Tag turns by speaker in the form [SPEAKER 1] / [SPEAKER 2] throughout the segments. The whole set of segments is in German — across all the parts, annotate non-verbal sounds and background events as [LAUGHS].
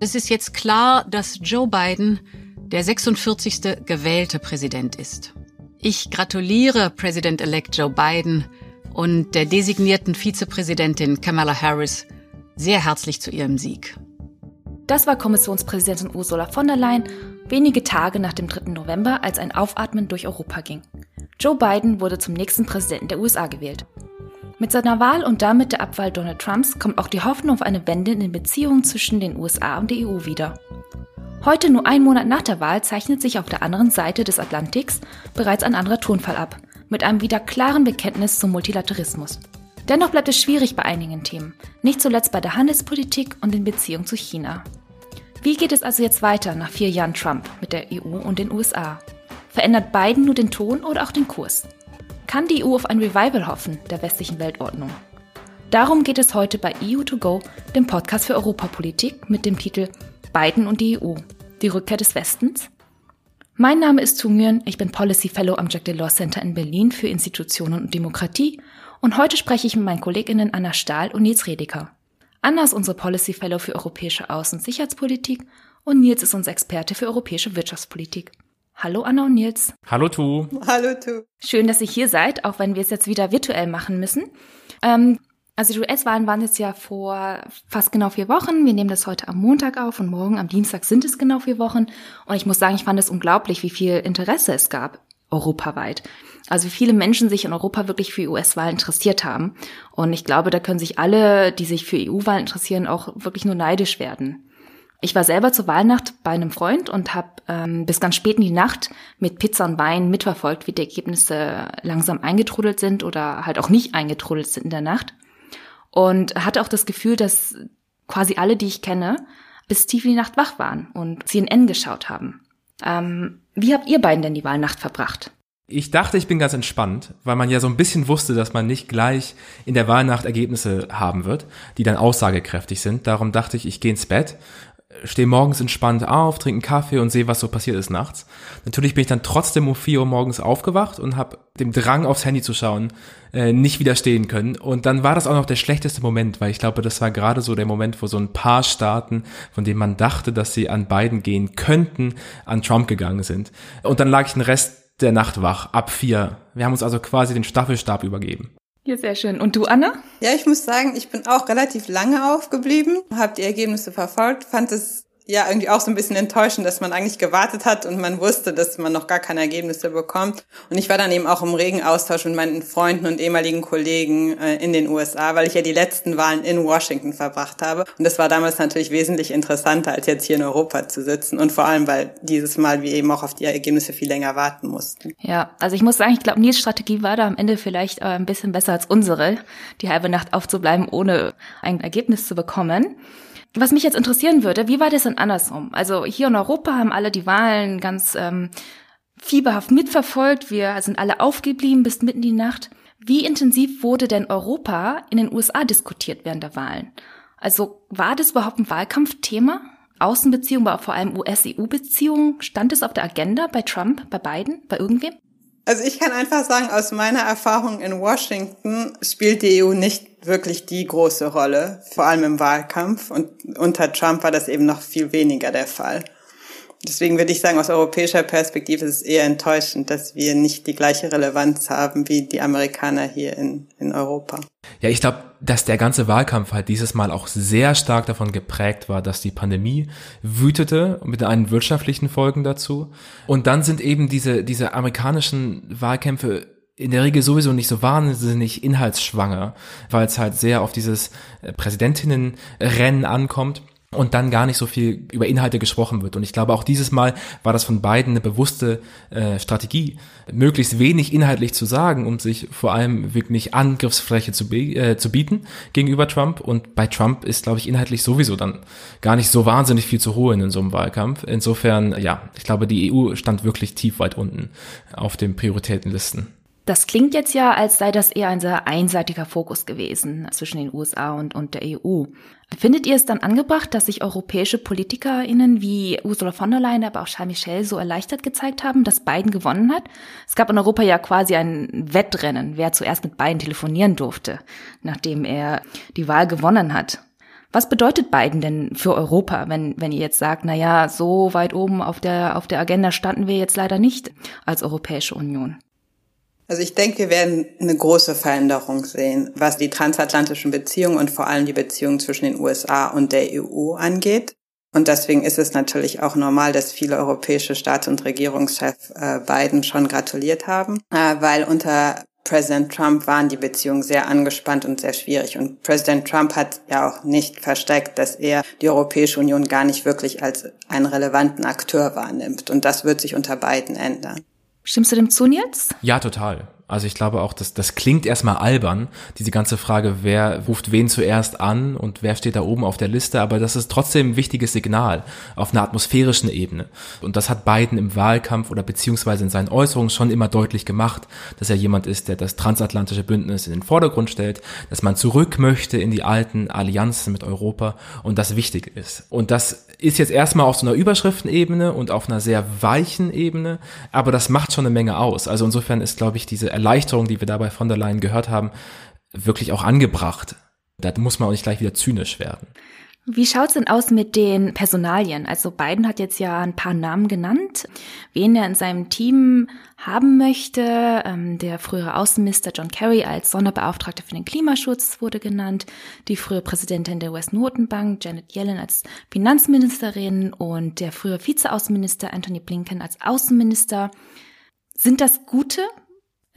[SPEAKER 1] Es ist jetzt klar, dass Joe Biden der 46. gewählte Präsident ist. Ich gratuliere Präsident-elect Joe Biden und der designierten Vizepräsidentin Kamala Harris sehr herzlich zu ihrem Sieg.
[SPEAKER 2] Das war Kommissionspräsidentin Ursula von der Leyen wenige Tage nach dem 3. November, als ein Aufatmen durch Europa ging. Joe Biden wurde zum nächsten Präsidenten der USA gewählt. Mit seiner Wahl und damit der Abwahl Donald Trumps kommt auch die Hoffnung auf eine Wende in den Beziehungen zwischen den USA und der EU wieder. Heute, nur einen Monat nach der Wahl, zeichnet sich auf der anderen Seite des Atlantiks bereits ein anderer Tonfall ab, mit einem wieder klaren Bekenntnis zum Multilateralismus. Dennoch bleibt es schwierig bei einigen Themen, nicht zuletzt bei der Handelspolitik und den Beziehungen zu China. Wie geht es also jetzt weiter nach vier Jahren Trump mit der EU und den USA? Verändert Biden nur den Ton oder auch den Kurs? Kann die EU auf ein Revival hoffen der westlichen Weltordnung? Darum geht es heute bei EU2Go, dem Podcast für Europapolitik mit dem Titel Biden und die EU, die Rückkehr des Westens? Mein Name ist Nguyen, ich bin Policy Fellow am Jack Delors Center in Berlin für Institutionen und Demokratie und heute spreche ich mit meinen KollegInnen Anna Stahl und Nils Redeker. Anna ist unsere Policy Fellow für europäische Außen- und Sicherheitspolitik und Nils ist unser Experte für europäische Wirtschaftspolitik. Hallo Anna und Nils.
[SPEAKER 3] Hallo Tu.
[SPEAKER 4] Hallo Tu.
[SPEAKER 2] Schön, dass ihr hier seid, auch wenn wir es jetzt wieder virtuell machen müssen. Ähm, also die US-Wahlen waren jetzt ja vor fast genau vier Wochen. Wir nehmen das heute am Montag auf und morgen am Dienstag sind es genau vier Wochen. Und ich muss sagen, ich fand es unglaublich, wie viel Interesse es gab europaweit. Also wie viele Menschen sich in Europa wirklich für US-Wahlen interessiert haben. Und ich glaube, da können sich alle, die sich für EU-Wahlen interessieren, auch wirklich nur neidisch werden. Ich war selber zur Wahlnacht bei einem Freund und habe ähm, bis ganz spät in die Nacht mit Pizza und Wein mitverfolgt, wie die Ergebnisse langsam eingetrudelt sind oder halt auch nicht eingetrudelt sind in der Nacht. Und hatte auch das Gefühl, dass quasi alle, die ich kenne, bis tief in die Nacht wach waren und CNN geschaut haben. Ähm, wie habt ihr beiden denn die Wahlnacht verbracht?
[SPEAKER 3] Ich dachte, ich bin ganz entspannt, weil man ja so ein bisschen wusste, dass man nicht gleich in der Wahlnacht Ergebnisse haben wird, die dann aussagekräftig sind. Darum dachte ich, ich gehe ins Bett, stehe morgens entspannt auf, trinke einen Kaffee und sehe, was so passiert ist nachts. Natürlich bin ich dann trotzdem um 4 Uhr morgens aufgewacht und habe dem Drang aufs Handy zu schauen äh, nicht widerstehen können. Und dann war das auch noch der schlechteste Moment, weil ich glaube, das war gerade so der Moment, wo so ein paar Staaten, von denen man dachte, dass sie an Biden gehen könnten, an Trump gegangen sind. Und dann lag ich den Rest der Nacht wach, ab vier. Wir haben uns also quasi den Staffelstab übergeben.
[SPEAKER 2] Ja, sehr schön. Und du, Anna?
[SPEAKER 4] Ja, ich muss sagen, ich bin auch relativ lange aufgeblieben, habe die Ergebnisse verfolgt, fand es ja irgendwie auch so ein bisschen enttäuschend, dass man eigentlich gewartet hat und man wusste, dass man noch gar keine Ergebnisse bekommt. Und ich war dann eben auch im regen Austausch mit meinen Freunden und ehemaligen Kollegen äh, in den USA, weil ich ja die letzten Wahlen in Washington verbracht habe. Und das war damals natürlich wesentlich interessanter, als jetzt hier in Europa zu sitzen. Und vor allem, weil dieses Mal wir eben auch auf die Ergebnisse viel länger warten mussten.
[SPEAKER 2] Ja, also ich muss sagen, ich glaube, Nils Strategie war da am Ende vielleicht äh, ein bisschen besser als unsere, die halbe Nacht aufzubleiben, ohne ein Ergebnis zu bekommen. Was mich jetzt interessieren würde, wie war das denn andersrum? Also hier in Europa haben alle die Wahlen ganz ähm, fieberhaft mitverfolgt. Wir sind alle aufgeblieben bis mitten in die Nacht. Wie intensiv wurde denn Europa in den USA diskutiert während der Wahlen? Also war das überhaupt ein Wahlkampfthema? Außenbeziehungen, aber vor allem US-EU-Beziehungen? Stand es auf der Agenda bei Trump, bei Biden, bei irgendwem?
[SPEAKER 4] Also ich kann einfach sagen, aus meiner Erfahrung in Washington spielt die EU nicht wirklich die große Rolle, vor allem im Wahlkampf. Und unter Trump war das eben noch viel weniger der Fall. Deswegen würde ich sagen, aus europäischer Perspektive ist es eher enttäuschend, dass wir nicht die gleiche Relevanz haben wie die Amerikaner hier in, in Europa.
[SPEAKER 3] Ja, ich glaube, dass der ganze Wahlkampf halt dieses Mal auch sehr stark davon geprägt war, dass die Pandemie wütete mit einen wirtschaftlichen Folgen dazu. Und dann sind eben diese, diese amerikanischen Wahlkämpfe in der Regel sowieso nicht so wahnsinnig inhaltsschwanger, weil es halt sehr auf dieses äh, Präsidentinnenrennen ankommt und dann gar nicht so viel über Inhalte gesprochen wird. Und ich glaube, auch dieses Mal war das von beiden eine bewusste äh, Strategie, möglichst wenig inhaltlich zu sagen, um sich vor allem wirklich Angriffsfläche zu, äh, zu bieten gegenüber Trump. Und bei Trump ist, glaube ich, inhaltlich sowieso dann gar nicht so wahnsinnig viel zu holen in so einem Wahlkampf. Insofern, ja, ich glaube, die EU stand wirklich tief weit unten auf den Prioritätenlisten.
[SPEAKER 2] Das klingt jetzt ja, als sei das eher ein sehr einseitiger Fokus gewesen zwischen den USA und, und der EU. Findet ihr es dann angebracht, dass sich europäische PolitikerInnen wie Ursula von der Leyen, aber auch Charles Michel so erleichtert gezeigt haben, dass Biden gewonnen hat? Es gab in Europa ja quasi ein Wettrennen, wer zuerst mit Biden telefonieren durfte, nachdem er die Wahl gewonnen hat. Was bedeutet Biden denn für Europa, wenn, wenn ihr jetzt sagt, na ja, so weit oben auf der, auf der Agenda standen wir jetzt leider nicht als Europäische Union?
[SPEAKER 4] Also ich denke, wir werden eine große Veränderung sehen, was die transatlantischen Beziehungen und vor allem die Beziehungen zwischen den USA und der EU angeht. Und deswegen ist es natürlich auch normal, dass viele europäische Staats- und Regierungschefs äh, Biden schon gratuliert haben, äh, weil unter Präsident Trump waren die Beziehungen sehr angespannt und sehr schwierig. Und Präsident Trump hat ja auch nicht versteckt, dass er die Europäische Union gar nicht wirklich als einen relevanten Akteur wahrnimmt. Und das wird sich unter beiden ändern.
[SPEAKER 2] Stimmst du dem zu, Nils?
[SPEAKER 3] Ja, total. Also ich glaube auch, dass das klingt erstmal albern, diese ganze Frage, wer ruft wen zuerst an und wer steht da oben auf der Liste, aber das ist trotzdem ein wichtiges Signal auf einer atmosphärischen Ebene. Und das hat Biden im Wahlkampf oder beziehungsweise in seinen Äußerungen schon immer deutlich gemacht, dass er jemand ist, der das transatlantische Bündnis in den Vordergrund stellt, dass man zurück möchte in die alten Allianzen mit Europa und das wichtig ist. Und das ist jetzt erstmal auf so einer Überschriftenebene und auf einer sehr weichen Ebene, aber das macht schon eine Menge aus. Also insofern ist, glaube ich, diese Erleichterung, die wir dabei von der Leyen gehört haben, wirklich auch angebracht. Da muss man auch nicht gleich wieder zynisch werden.
[SPEAKER 2] Wie schaut's denn aus mit den Personalien? Also Biden hat jetzt ja ein paar Namen genannt, wen er in seinem Team haben möchte. Ähm, der frühere Außenminister John Kerry als Sonderbeauftragter für den Klimaschutz wurde genannt. Die frühere Präsidentin der US-Notenbank Janet Yellen als Finanzministerin und der frühere Vizeaußenminister Anthony Blinken als Außenminister. Sind das gute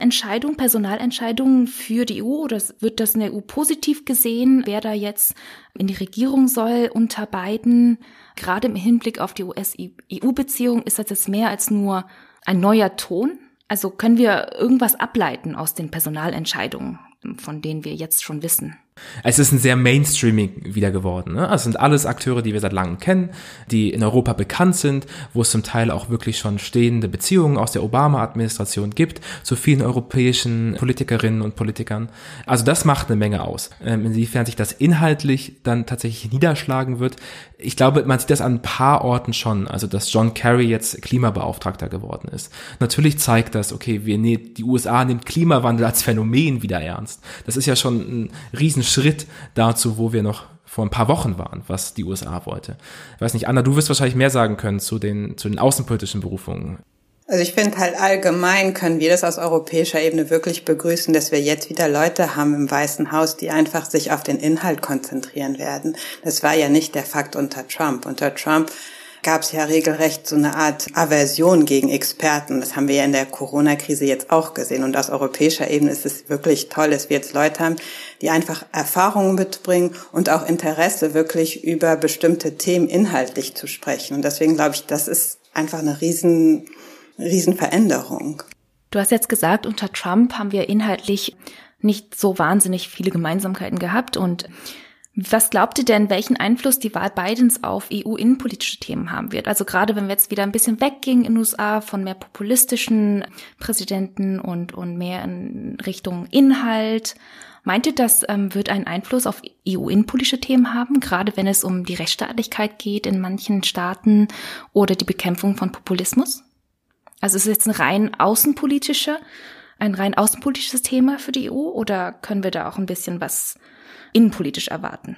[SPEAKER 2] Entscheidungen, Personalentscheidungen für die EU oder wird das in der EU positiv gesehen, wer da jetzt in die Regierung soll unter beiden? Gerade im Hinblick auf die US-EU-Beziehung ist das jetzt mehr als nur ein neuer Ton? Also können wir irgendwas ableiten aus den Personalentscheidungen, von denen wir jetzt schon wissen?
[SPEAKER 3] Es ist ein sehr Mainstreaming wieder geworden. Ne? Also sind alles Akteure, die wir seit langem kennen, die in Europa bekannt sind, wo es zum Teil auch wirklich schon stehende Beziehungen aus der Obama-Administration gibt zu vielen europäischen Politikerinnen und Politikern. Also das macht eine Menge aus. Ähm, inwiefern sich das inhaltlich dann tatsächlich niederschlagen wird, ich glaube, man sieht das an ein paar Orten schon. Also dass John Kerry jetzt Klimabeauftragter geworden ist. Natürlich zeigt das, okay, wir, die USA nimmt Klimawandel als Phänomen wieder ernst. Das ist ja schon ein riesen ein Schritt dazu, wo wir noch vor ein paar Wochen waren, was die USA wollte. Ich weiß nicht, Anna, du wirst wahrscheinlich mehr sagen können zu den, zu den außenpolitischen Berufungen.
[SPEAKER 4] Also ich finde halt allgemein können wir das aus europäischer Ebene wirklich begrüßen, dass wir jetzt wieder Leute haben im Weißen Haus, die einfach sich auf den Inhalt konzentrieren werden. Das war ja nicht der Fakt unter Trump. Unter Trump gab es ja regelrecht so eine Art Aversion gegen Experten. Das haben wir ja in der Corona-Krise jetzt auch gesehen. Und aus europäischer Ebene ist es wirklich toll, dass wir jetzt Leute haben, die einfach Erfahrungen mitbringen und auch Interesse, wirklich über bestimmte Themen inhaltlich zu sprechen. Und deswegen glaube ich, das ist einfach eine riesen, riesen Veränderung.
[SPEAKER 2] Du hast jetzt gesagt, unter Trump haben wir inhaltlich nicht so wahnsinnig viele Gemeinsamkeiten gehabt und was glaubt ihr denn, welchen Einfluss die Wahl Bidens auf EU-innenpolitische Themen haben wird? Also gerade wenn wir jetzt wieder ein bisschen weggingen in den USA von mehr populistischen Präsidenten und, und mehr in Richtung Inhalt. Meint ihr, das ähm, wird einen Einfluss auf EU-innenpolitische Themen haben, gerade wenn es um die Rechtsstaatlichkeit geht in manchen Staaten oder die Bekämpfung von Populismus? Also ist es jetzt ein rein außenpolitischer, ein rein außenpolitisches Thema für die EU oder können wir da auch ein bisschen was innenpolitisch erwarten.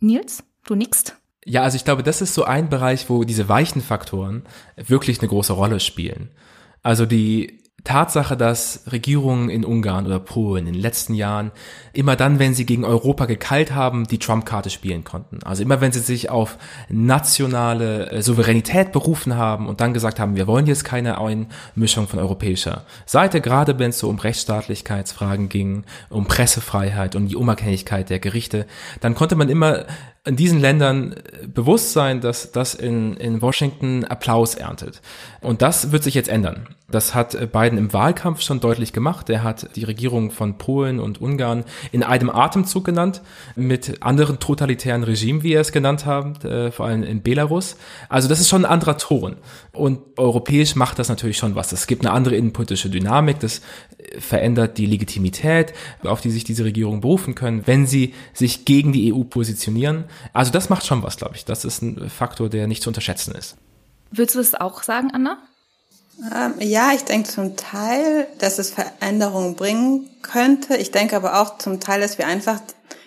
[SPEAKER 2] Nils, du nickst?
[SPEAKER 3] Ja, also ich glaube, das ist so ein Bereich, wo diese weichen Faktoren wirklich eine große Rolle spielen. Also die Tatsache, dass Regierungen in Ungarn oder Polen in den letzten Jahren immer dann, wenn sie gegen Europa gekeilt haben, die Trump-Karte spielen konnten. Also immer wenn sie sich auf nationale äh, Souveränität berufen haben und dann gesagt haben, wir wollen jetzt keine Einmischung von europäischer Seite, gerade wenn es so um Rechtsstaatlichkeitsfragen ging, um Pressefreiheit und die Unabhängigkeit der Gerichte, dann konnte man immer in diesen Ländern äh, bewusst sein, dass das in, in Washington Applaus erntet. Und das wird sich jetzt ändern. Das hat äh, Biden im Wahlkampf schon deutlich gemacht. Er hat die Regierung von Polen und Ungarn in einem Atemzug genannt, mit anderen totalitären Regimen, wie er es genannt hat, äh, vor allem in Belarus. Also das ist schon ein anderer Ton. Und europäisch macht das natürlich schon was. Es gibt eine andere innenpolitische Dynamik. Das verändert die Legitimität, auf die sich diese Regierungen berufen können, wenn sie sich gegen die EU positionieren. Also das macht schon was, glaube ich. Das ist ein Faktor, der nicht zu unterschätzen ist.
[SPEAKER 2] Willst du das auch sagen, Anna?
[SPEAKER 4] Ähm, ja, ich denke zum Teil, dass es Veränderungen bringen könnte. Ich denke aber auch zum Teil, dass wir einfach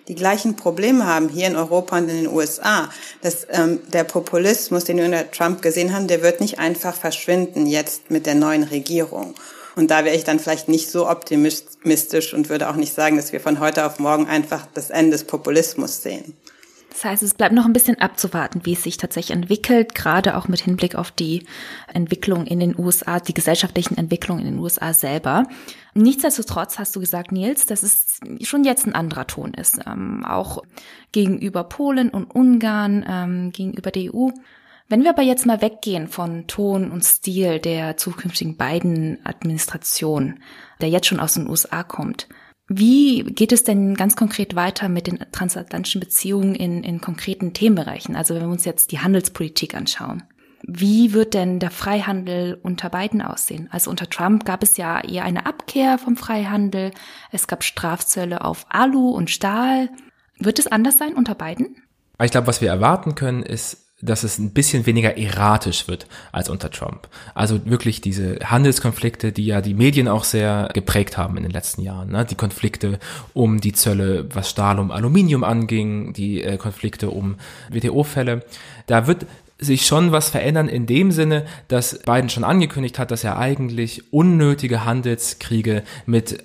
[SPEAKER 4] die gleichen Probleme haben hier in Europa und in den USA. Dass ähm, der Populismus, den wir unter Trump gesehen haben, der wird nicht einfach verschwinden jetzt mit der neuen Regierung. Und da wäre ich dann vielleicht nicht so optimistisch und würde auch nicht sagen, dass wir von heute auf morgen einfach das Ende des Populismus sehen.
[SPEAKER 2] Das heißt, es bleibt noch ein bisschen abzuwarten, wie es sich tatsächlich entwickelt, gerade auch mit Hinblick auf die Entwicklung in den USA, die gesellschaftlichen Entwicklungen in den USA selber. Nichtsdestotrotz hast du gesagt, Nils, dass es schon jetzt ein anderer Ton ist, ähm, auch gegenüber Polen und Ungarn, ähm, gegenüber der EU. Wenn wir aber jetzt mal weggehen von Ton und Stil der zukünftigen beiden Administration, der jetzt schon aus den USA kommt, wie geht es denn ganz konkret weiter mit den transatlantischen Beziehungen in, in konkreten Themenbereichen? Also wenn wir uns jetzt die Handelspolitik anschauen. Wie wird denn der Freihandel unter Biden aussehen? Also unter Trump gab es ja eher eine Abkehr vom Freihandel. Es gab Strafzölle auf Alu und Stahl. Wird es anders sein unter Biden?
[SPEAKER 3] Ich glaube, was wir erwarten können, ist dass es ein bisschen weniger erratisch wird als unter Trump. Also wirklich diese Handelskonflikte, die ja die Medien auch sehr geprägt haben in den letzten Jahren. Ne? Die Konflikte um die Zölle, was Stahl und Aluminium anging, die äh, Konflikte um WTO-Fälle. Da wird sich schon was verändern in dem Sinne, dass Biden schon angekündigt hat, dass er eigentlich unnötige Handelskriege mit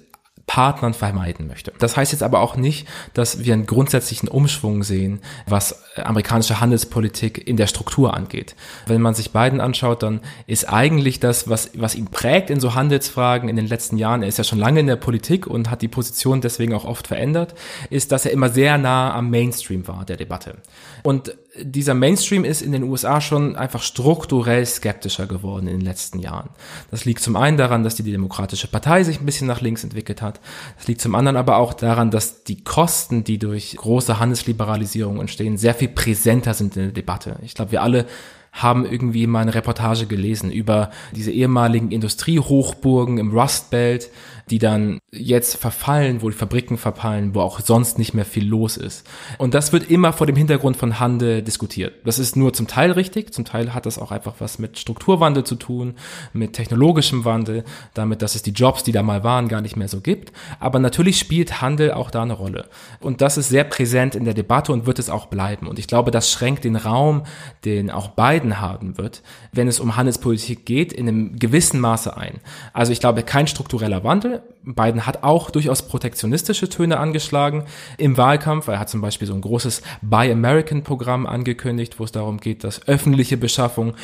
[SPEAKER 3] Partnern vermeiden möchte. Das heißt jetzt aber auch nicht, dass wir einen grundsätzlichen Umschwung sehen, was amerikanische Handelspolitik in der Struktur angeht. Wenn man sich Biden anschaut, dann ist eigentlich das, was, was ihn prägt in so Handelsfragen in den letzten Jahren, er ist ja schon lange in der Politik und hat die Position deswegen auch oft verändert, ist, dass er immer sehr nah am Mainstream war der Debatte. Und dieser Mainstream ist in den USA schon einfach strukturell skeptischer geworden in den letzten Jahren. Das liegt zum einen daran, dass die Demokratische Partei sich ein bisschen nach links entwickelt hat. Das liegt zum anderen aber auch daran, dass die Kosten, die durch große Handelsliberalisierung entstehen, sehr viel präsenter sind in der Debatte. Ich glaube, wir alle haben irgendwie mal eine Reportage gelesen über diese ehemaligen Industriehochburgen im Rust Belt, die dann jetzt verfallen, wo die Fabriken verfallen, wo auch sonst nicht mehr viel los ist. Und das wird immer vor dem Hintergrund von Handel diskutiert. Das ist nur zum Teil richtig, zum Teil hat das auch einfach was mit Strukturwandel zu tun, mit technologischem Wandel, damit, dass es die Jobs, die da mal waren, gar nicht mehr so gibt. Aber natürlich spielt Handel auch da eine Rolle. Und das ist sehr präsent in der Debatte und wird es auch bleiben. Und ich glaube, das schränkt den Raum, den auch Biden haben wird, wenn es um Handelspolitik geht, in einem gewissen Maße ein. Also ich glaube, kein struktureller Wandel, Biden hat auch durchaus protektionistische Töne angeschlagen im Wahlkampf. Er hat zum Beispiel so ein großes Buy American Programm angekündigt, wo es darum geht, dass öffentliche Beschaffung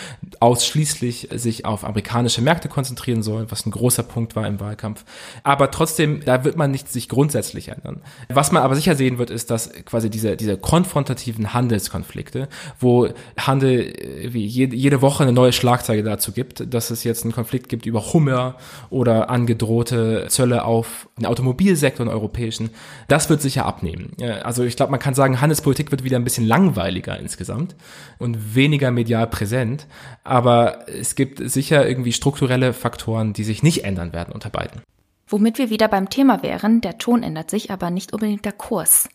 [SPEAKER 3] ausschließlich sich auf amerikanische Märkte konzentrieren soll, was ein großer Punkt war im Wahlkampf. Aber trotzdem, da wird man nicht sich grundsätzlich ändern. Was man aber sicher sehen wird, ist, dass quasi diese, diese konfrontativen Handelskonflikte, wo Handel äh, wie jede, jede Woche eine neue Schlagzeile dazu gibt, dass es jetzt einen Konflikt gibt über Hummer oder angedrohte Zölle auf den Automobilsektor, den europäischen, das wird sicher abnehmen. Also ich glaube, man kann sagen, Handelspolitik wird wieder ein bisschen langweiliger insgesamt und weniger medial präsent, aber es gibt sicher irgendwie strukturelle Faktoren, die sich nicht ändern werden unter beiden.
[SPEAKER 2] Womit wir wieder beim Thema wären, der Ton ändert sich, aber nicht unbedingt der Kurs.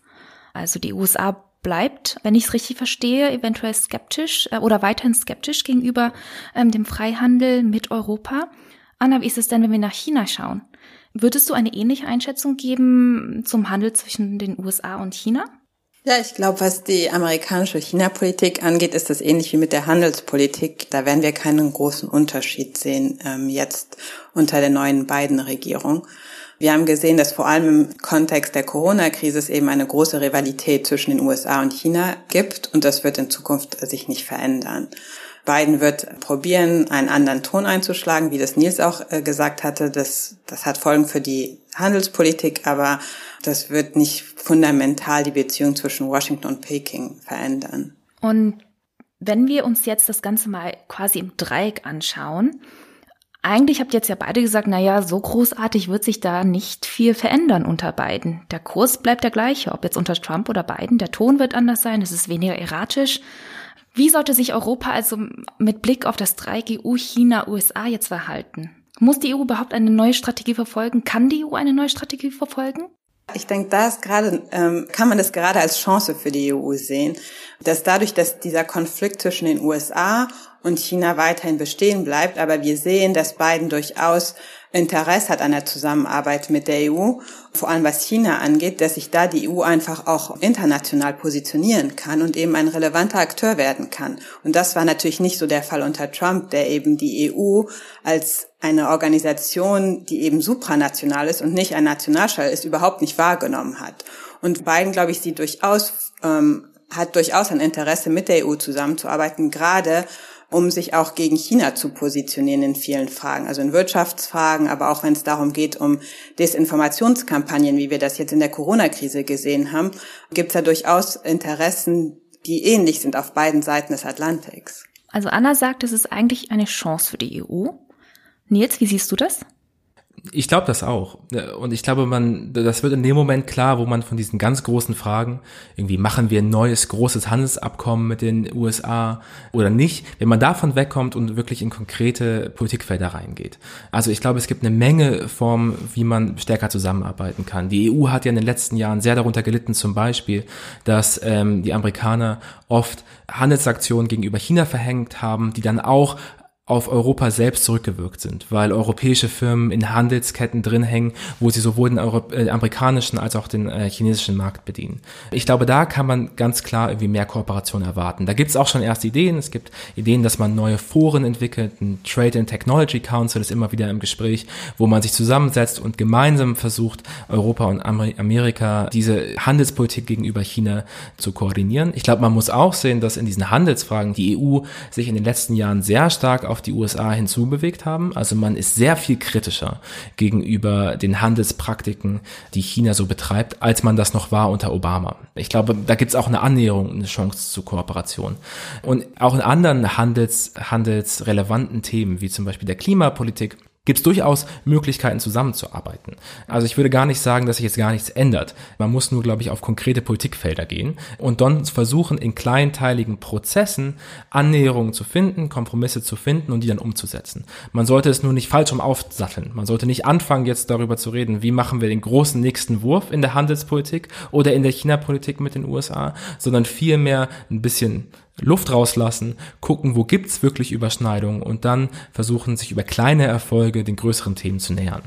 [SPEAKER 2] Also die USA bleibt, wenn ich es richtig verstehe, eventuell skeptisch äh, oder weiterhin skeptisch gegenüber ähm, dem Freihandel mit Europa. Anna, wie ist es denn, wenn wir nach China schauen? Würdest du eine ähnliche Einschätzung geben zum Handel zwischen den USA und China?
[SPEAKER 4] Ja, ich glaube, was die amerikanische China-Politik angeht, ist das ähnlich wie mit der Handelspolitik. Da werden wir keinen großen Unterschied sehen ähm, jetzt unter der neuen Biden-Regierung. Wir haben gesehen, dass vor allem im Kontext der Corona-Krise es eben eine große Rivalität zwischen den USA und China gibt und das wird in Zukunft sich nicht verändern. Biden wird probieren, einen anderen Ton einzuschlagen, wie das Nils auch äh, gesagt hatte. Das, das hat Folgen für die Handelspolitik, aber das wird nicht fundamental die Beziehung zwischen Washington und Peking verändern.
[SPEAKER 2] Und wenn wir uns jetzt das Ganze mal quasi im Dreieck anschauen, eigentlich habt ihr jetzt ja beide gesagt, na ja, so großartig wird sich da nicht viel verändern unter beiden. Der Kurs bleibt der gleiche, ob jetzt unter Trump oder Biden. Der Ton wird anders sein, es ist weniger erratisch. Wie sollte sich Europa also mit Blick auf das Dreieck EU, China, USA jetzt verhalten? Muss die EU überhaupt eine neue Strategie verfolgen? Kann die EU eine neue Strategie verfolgen?
[SPEAKER 4] Ich denke, da ist gerade, ähm, kann man das gerade als Chance für die EU sehen, dass dadurch, dass dieser Konflikt zwischen den USA und China weiterhin bestehen bleibt. Aber wir sehen, dass Biden durchaus Interesse hat an der Zusammenarbeit mit der EU, vor allem was China angeht, dass sich da die EU einfach auch international positionieren kann und eben ein relevanter Akteur werden kann. Und das war natürlich nicht so der Fall unter Trump, der eben die EU als eine Organisation, die eben supranational ist und nicht ein Nationalstaat ist, überhaupt nicht wahrgenommen hat. Und Biden, glaube ich, sieht durchaus, ähm, hat durchaus ein Interesse, mit der EU zusammenzuarbeiten, gerade um sich auch gegen China zu positionieren in vielen Fragen, also in Wirtschaftsfragen, aber auch wenn es darum geht, um Desinformationskampagnen, wie wir das jetzt in der Corona-Krise gesehen haben, gibt es da durchaus Interessen, die ähnlich sind auf beiden Seiten des Atlantiks.
[SPEAKER 2] Also Anna sagt, es ist eigentlich eine Chance für die EU. Nils, wie siehst du das?
[SPEAKER 3] Ich glaube das auch. Und ich glaube, man, das wird in dem Moment klar, wo man von diesen ganz großen Fragen, irgendwie machen wir ein neues großes Handelsabkommen mit den USA oder nicht, wenn man davon wegkommt und wirklich in konkrete Politikfelder reingeht. Also ich glaube, es gibt eine Menge Formen, wie man stärker zusammenarbeiten kann. Die EU hat ja in den letzten Jahren sehr darunter gelitten, zum Beispiel, dass ähm, die Amerikaner oft Handelsaktionen gegenüber China verhängt haben, die dann auch auf Europa selbst zurückgewirkt sind, weil europäische Firmen in Handelsketten drin hängen, wo sie sowohl den äh, amerikanischen als auch den äh, chinesischen Markt bedienen. Ich glaube, da kann man ganz klar irgendwie mehr Kooperation erwarten. Da gibt es auch schon erste Ideen. Es gibt Ideen, dass man neue Foren entwickelt. Ein Trade and Technology Council ist immer wieder im Gespräch, wo man sich zusammensetzt und gemeinsam versucht, Europa und Amerika diese Handelspolitik gegenüber China zu koordinieren. Ich glaube, man muss auch sehen, dass in diesen Handelsfragen die EU sich in den letzten Jahren sehr stark auf die USA hinzubewegt haben. Also man ist sehr viel kritischer gegenüber den Handelspraktiken, die China so betreibt, als man das noch war unter Obama. Ich glaube, da gibt es auch eine Annäherung, eine Chance zur Kooperation. Und auch in anderen Handels, handelsrelevanten Themen, wie zum Beispiel der Klimapolitik, gibt es durchaus Möglichkeiten zusammenzuarbeiten. Also ich würde gar nicht sagen, dass sich jetzt gar nichts ändert. Man muss nur, glaube ich, auf konkrete Politikfelder gehen und dann versuchen, in kleinteiligen Prozessen Annäherungen zu finden, Kompromisse zu finden und die dann umzusetzen. Man sollte es nur nicht falsch um aufsatteln. Man sollte nicht anfangen, jetzt darüber zu reden, wie machen wir den großen nächsten Wurf in der Handelspolitik oder in der China-Politik mit den USA, sondern vielmehr ein bisschen Luft rauslassen, gucken, wo gibt's wirklich Überschneidungen und dann versuchen, sich über kleine Erfolge den größeren Themen zu nähern.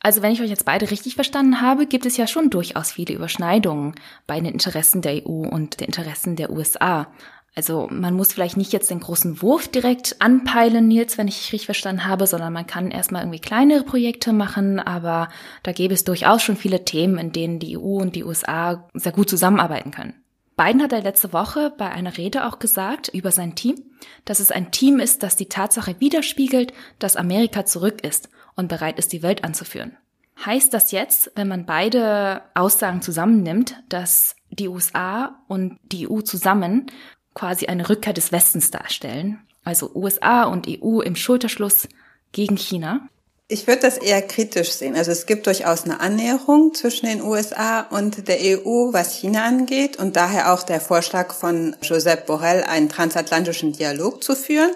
[SPEAKER 2] Also wenn ich euch jetzt beide richtig verstanden habe, gibt es ja schon durchaus viele Überschneidungen bei den Interessen der EU und den Interessen der USA. Also man muss vielleicht nicht jetzt den großen Wurf direkt anpeilen, Nils, wenn ich richtig verstanden habe, sondern man kann erstmal irgendwie kleinere Projekte machen, aber da gäbe es durchaus schon viele Themen, in denen die EU und die USA sehr gut zusammenarbeiten können. Biden hat er letzte Woche bei einer Rede auch gesagt über sein Team, dass es ein Team ist, das die Tatsache widerspiegelt, dass Amerika zurück ist und bereit ist, die Welt anzuführen. Heißt das jetzt, wenn man beide Aussagen zusammennimmt, dass die USA und die EU zusammen quasi eine Rückkehr des Westens darstellen? Also USA und EU im Schulterschluss gegen China?
[SPEAKER 4] Ich würde das eher kritisch sehen. Also es gibt durchaus eine Annäherung zwischen den USA und der EU, was China angeht und daher auch der Vorschlag von Josep Borrell, einen transatlantischen Dialog zu führen.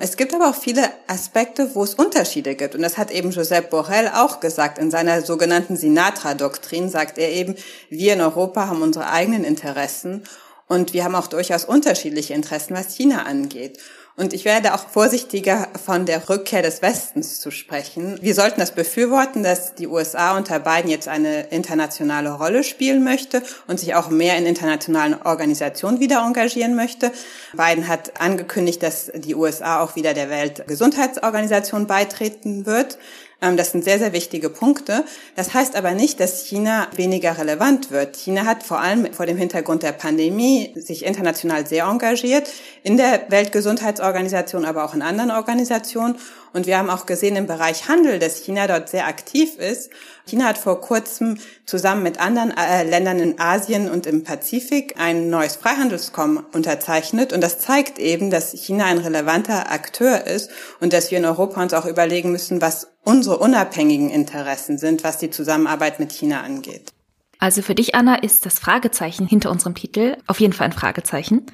[SPEAKER 4] Es gibt aber auch viele Aspekte, wo es Unterschiede gibt. Und das hat eben Josep Borrell auch gesagt. In seiner sogenannten Sinatra-Doktrin sagt er eben, wir in Europa haben unsere eigenen Interessen und wir haben auch durchaus unterschiedliche Interessen, was China angeht. Und ich werde auch vorsichtiger von der Rückkehr des Westens zu sprechen. Wir sollten das befürworten, dass die USA unter Biden jetzt eine internationale Rolle spielen möchte und sich auch mehr in internationalen Organisationen wieder engagieren möchte. Biden hat angekündigt, dass die USA auch wieder der Weltgesundheitsorganisation beitreten wird. Ähm, das sind sehr, sehr wichtige Punkte. Das heißt aber nicht, dass China weniger relevant wird. China hat vor allem vor dem Hintergrund der Pandemie sich international sehr engagiert, in der Weltgesundheitsorganisation, aber auch in anderen Organisationen. Und wir haben auch gesehen im Bereich Handel, dass China dort sehr aktiv ist. China hat vor kurzem zusammen mit anderen äh, Ländern in Asien und im Pazifik ein neues Freihandelskommen unterzeichnet. Und das zeigt eben, dass China ein relevanter Akteur ist und dass wir in Europa uns auch überlegen müssen, was unsere unabhängigen Interessen sind, was die Zusammenarbeit mit China angeht.
[SPEAKER 2] Also für dich, Anna, ist das Fragezeichen hinter unserem Titel auf jeden Fall ein Fragezeichen.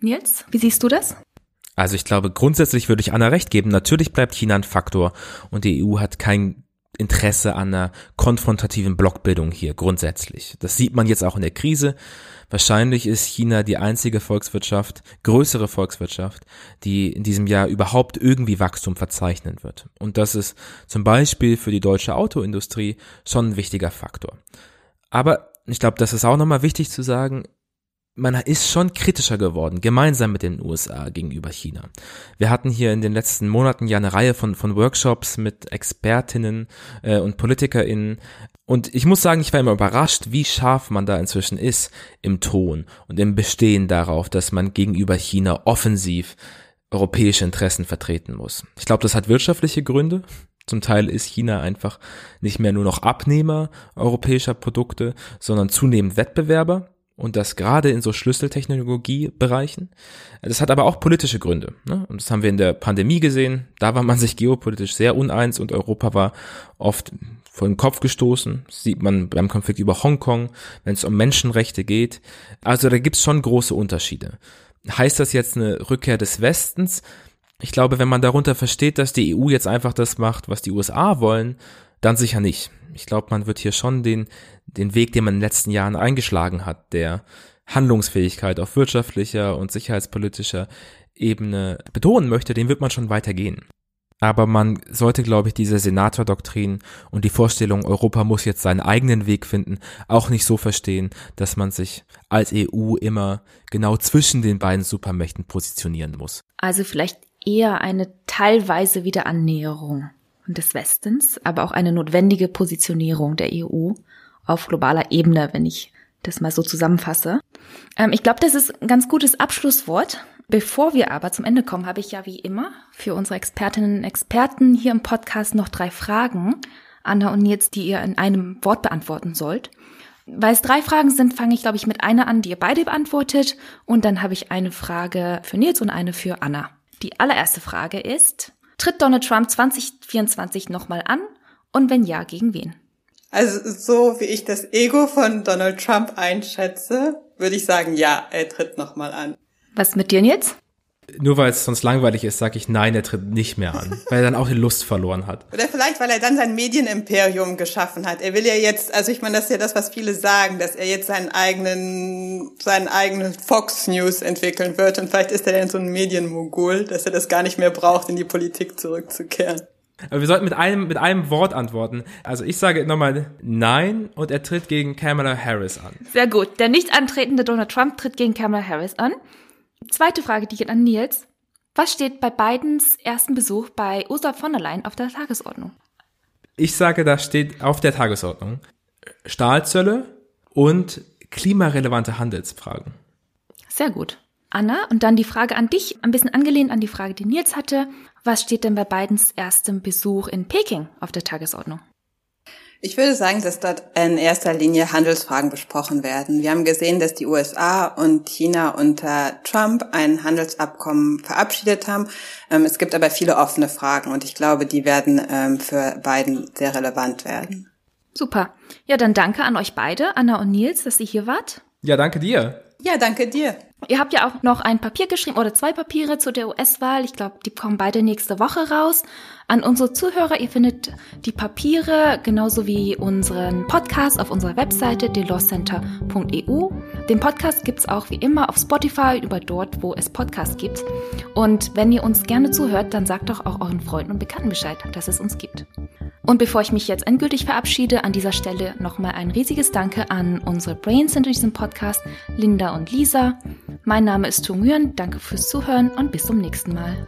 [SPEAKER 2] Nils, wie siehst du das?
[SPEAKER 3] Also ich glaube, grundsätzlich würde ich Anna recht geben. Natürlich bleibt China ein Faktor und die EU hat kein Interesse an einer konfrontativen Blockbildung hier grundsätzlich. Das sieht man jetzt auch in der Krise. Wahrscheinlich ist China die einzige Volkswirtschaft, größere Volkswirtschaft, die in diesem Jahr überhaupt irgendwie Wachstum verzeichnen wird. Und das ist zum Beispiel für die deutsche Autoindustrie schon ein wichtiger Faktor. Aber ich glaube, das ist auch nochmal wichtig zu sagen, man ist schon kritischer geworden, gemeinsam mit den USA gegenüber China. Wir hatten hier in den letzten Monaten ja eine Reihe von, von Workshops mit Expertinnen äh, und PolitikerInnen. Und ich muss sagen, ich war immer überrascht, wie scharf man da inzwischen ist im Ton und im Bestehen darauf, dass man gegenüber China offensiv europäische Interessen vertreten muss. Ich glaube, das hat wirtschaftliche Gründe. Zum Teil ist China einfach nicht mehr nur noch Abnehmer europäischer Produkte, sondern zunehmend Wettbewerber und das gerade in so Schlüsseltechnologiebereichen. Das hat aber auch politische Gründe. Ne? Und das haben wir in der Pandemie gesehen. Da war man [LAUGHS] sich geopolitisch sehr uneins und Europa war oft vor den Kopf gestoßen. Das sieht man beim Konflikt über Hongkong, wenn es um Menschenrechte geht. Also da gibt's schon große Unterschiede. Heißt das jetzt eine Rückkehr des Westens? Ich glaube, wenn man darunter versteht, dass die EU jetzt einfach das macht, was die USA wollen, dann sicher nicht. Ich glaube, man wird hier schon den, den Weg, den man in den letzten Jahren eingeschlagen hat, der Handlungsfähigkeit auf wirtschaftlicher und sicherheitspolitischer Ebene betonen möchte, den wird man schon weitergehen. Aber man sollte, glaube ich, diese Senator-Doktrin und die Vorstellung, Europa muss jetzt seinen eigenen Weg finden, auch nicht so verstehen, dass man sich als EU immer genau zwischen den beiden Supermächten positionieren muss.
[SPEAKER 2] Also vielleicht eher eine teilweise Wiederannäherung des Westens, aber auch eine notwendige Positionierung der EU auf globaler Ebene, wenn ich das mal so zusammenfasse. Ähm, ich glaube, das ist ein ganz gutes Abschlusswort. Bevor wir aber zum Ende kommen, habe ich ja wie immer für unsere Expertinnen und Experten hier im Podcast noch drei Fragen, Anna und Nils, die ihr in einem Wort beantworten sollt. Weil es drei Fragen sind, fange ich, glaube ich, mit einer an, die ihr beide beantwortet. Und dann habe ich eine Frage für Nils und eine für Anna. Die allererste Frage ist, tritt Donald Trump 2024 nochmal an? Und wenn ja, gegen wen?
[SPEAKER 4] Also so wie ich das Ego von Donald Trump einschätze, würde ich sagen, ja, er tritt nochmal an.
[SPEAKER 2] Was mit dir jetzt?
[SPEAKER 3] Nur weil es sonst langweilig ist, sage ich nein, er tritt nicht mehr an, [LAUGHS] weil er dann auch die Lust verloren hat.
[SPEAKER 4] Oder vielleicht, weil er dann sein Medienimperium geschaffen hat. Er will ja jetzt, also ich meine, das ist ja das, was viele sagen, dass er jetzt seinen eigenen, seinen eigenen Fox News entwickeln wird und vielleicht ist er dann so ein Medienmogul, dass er das gar nicht mehr braucht, in die Politik zurückzukehren.
[SPEAKER 3] Aber wir sollten mit einem, mit einem Wort antworten. Also ich sage nochmal nein und er tritt gegen Kamala Harris an.
[SPEAKER 2] Sehr gut. Der nicht antretende Donald Trump tritt gegen Kamala Harris an. Zweite Frage, die geht an Nils. Was steht bei Bidens ersten Besuch bei Ursula von der Leyen auf der Tagesordnung?
[SPEAKER 3] Ich sage, da steht auf der Tagesordnung Stahlzölle und klimarelevante Handelsfragen.
[SPEAKER 2] Sehr gut. Anna, und dann die Frage an dich, ein bisschen angelehnt an die Frage, die Nils hatte. Was steht denn bei Bidens erstem Besuch in Peking auf der Tagesordnung?
[SPEAKER 4] Ich würde sagen, dass dort in erster Linie Handelsfragen besprochen werden. Wir haben gesehen, dass die USA und China unter Trump ein Handelsabkommen verabschiedet haben. Ähm, es gibt aber viele offene Fragen und ich glaube, die werden ähm, für Biden sehr relevant werden.
[SPEAKER 2] Super. Ja, dann danke an euch beide, Anna und Nils, dass ihr hier wart.
[SPEAKER 3] Ja, danke dir.
[SPEAKER 4] Ja, danke dir.
[SPEAKER 2] Ihr habt ja auch noch ein Papier geschrieben oder zwei Papiere zu der US-Wahl. Ich glaube, die kommen beide nächste Woche raus. An unsere Zuhörer, ihr findet die Papiere genauso wie unseren Podcast auf unserer Webseite delawcenter.eu. Den Podcast gibt's auch wie immer auf Spotify über dort, wo es Podcasts gibt. Und wenn ihr uns gerne zuhört, dann sagt doch auch euren Freunden und Bekannten Bescheid, dass es uns gibt. Und bevor ich mich jetzt endgültig verabschiede, an dieser Stelle nochmal ein riesiges Danke an unsere Brains hinter diesem Podcast, Linda und Lisa. Mein Name ist Tu Nguyen, danke fürs Zuhören und bis zum nächsten Mal.